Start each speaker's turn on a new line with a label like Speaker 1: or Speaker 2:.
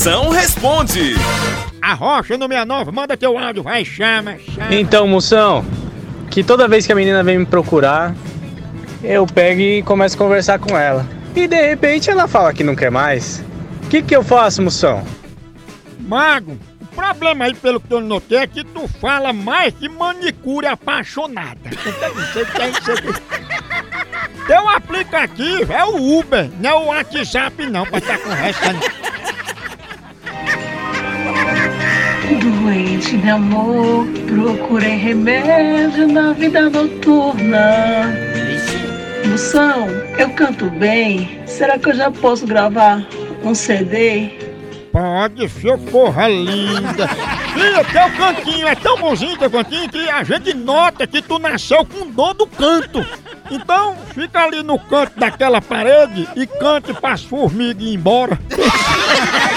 Speaker 1: Moção responde.
Speaker 2: A Rocha no 69, manda teu áudio, vai, chama, chama.
Speaker 3: Então, moção, que toda vez que a menina vem me procurar, eu pego e começo a conversar com ela. E de repente ela fala que não quer mais. O que, que eu faço, moção?
Speaker 2: Mago, o problema aí, pelo que eu notei, é que tu fala mais que manicure apaixonada. Você tem, você tem. Teu aplicativo é o Uber, não é o WhatsApp não, pra estar conversando.
Speaker 4: Doente de amor, procurei remédio na vida noturna. Moção, eu canto bem. Será que eu já posso gravar um CD?
Speaker 2: Pode, socorra linda. Filha, teu cantinho é tão bonzinho teu cantinho que a gente nota que tu nasceu com dor do canto. Então, fica ali no canto daquela parede e cante pras formigas ir embora.